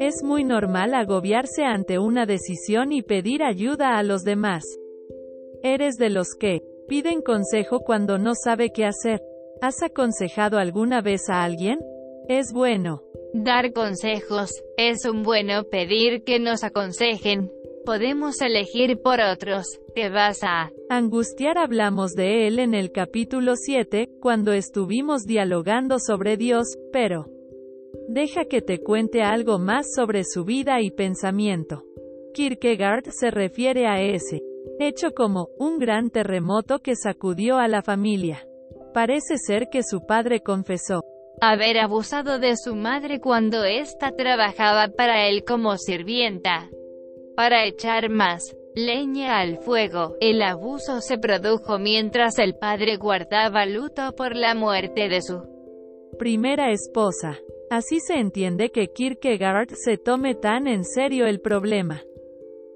Es muy normal agobiarse ante una decisión y pedir ayuda a los demás. Eres de los que piden consejo cuando no sabe qué hacer. ¿Has aconsejado alguna vez a alguien? Es bueno. Dar consejos. Es un bueno pedir que nos aconsejen. Podemos elegir por otros. Te vas a angustiar. Hablamos de él en el capítulo 7, cuando estuvimos dialogando sobre Dios, pero deja que te cuente algo más sobre su vida y pensamiento. Kierkegaard se refiere a ese hecho como un gran terremoto que sacudió a la familia. Parece ser que su padre confesó haber abusado de su madre cuando ésta trabajaba para él como sirvienta. Para echar más leña al fuego, el abuso se produjo mientras el padre guardaba luto por la muerte de su primera esposa. Así se entiende que Kierkegaard se tome tan en serio el problema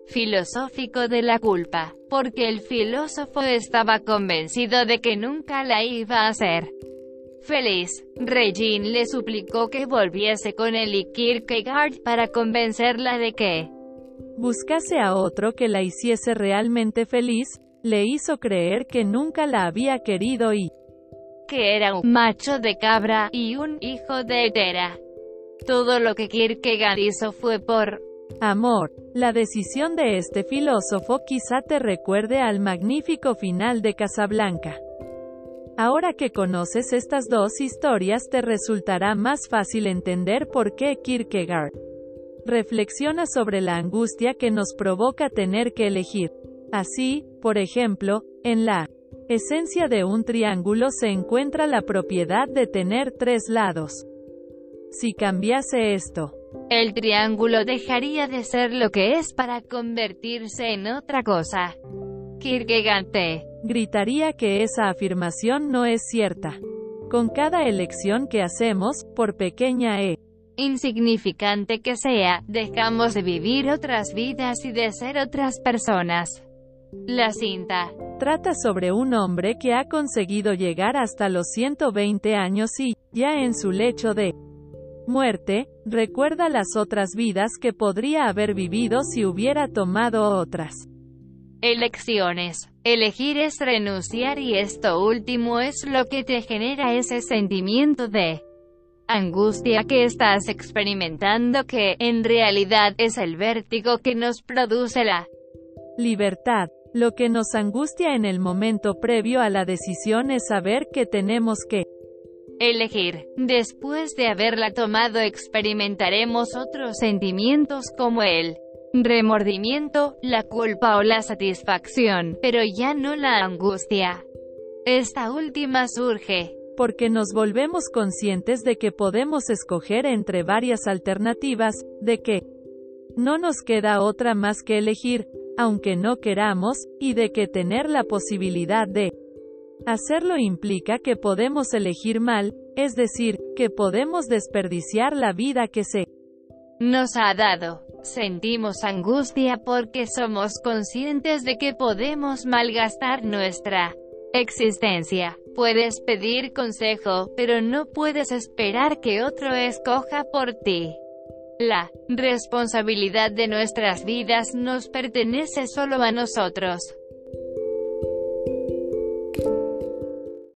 filosófico de la culpa, porque el filósofo estaba convencido de que nunca la iba a hacer. Feliz, Regine le suplicó que volviese con él y Kierkegaard para convencerla de que buscase a otro que la hiciese realmente feliz, le hizo creer que nunca la había querido y que era un macho de cabra y un hijo de hetera. Todo lo que Kierkegaard hizo fue por Amor. La decisión de este filósofo quizá te recuerde al magnífico final de Casablanca. Ahora que conoces estas dos historias te resultará más fácil entender por qué Kierkegaard reflexiona sobre la angustia que nos provoca tener que elegir. Así, por ejemplo, en la esencia de un triángulo se encuentra la propiedad de tener tres lados. Si cambiase esto, el triángulo dejaría de ser lo que es para convertirse en otra cosa. Kierkegaard gritaría que esa afirmación no es cierta. Con cada elección que hacemos, por pequeña e insignificante que sea, dejamos de vivir otras vidas y de ser otras personas. La cinta trata sobre un hombre que ha conseguido llegar hasta los 120 años y, ya en su lecho de muerte, recuerda las otras vidas que podría haber vivido si hubiera tomado otras elecciones. Elegir es renunciar y esto último es lo que te genera ese sentimiento de angustia que estás experimentando que, en realidad, es el vértigo que nos produce la libertad. Lo que nos angustia en el momento previo a la decisión es saber que tenemos que elegir. Después de haberla tomado experimentaremos otros sentimientos como el remordimiento, la culpa o la satisfacción, pero ya no la angustia. Esta última surge porque nos volvemos conscientes de que podemos escoger entre varias alternativas, de que no nos queda otra más que elegir, aunque no queramos, y de que tener la posibilidad de Hacerlo implica que podemos elegir mal, es decir, que podemos desperdiciar la vida que se nos ha dado. Sentimos angustia porque somos conscientes de que podemos malgastar nuestra existencia. Puedes pedir consejo, pero no puedes esperar que otro escoja por ti. La responsabilidad de nuestras vidas nos pertenece solo a nosotros.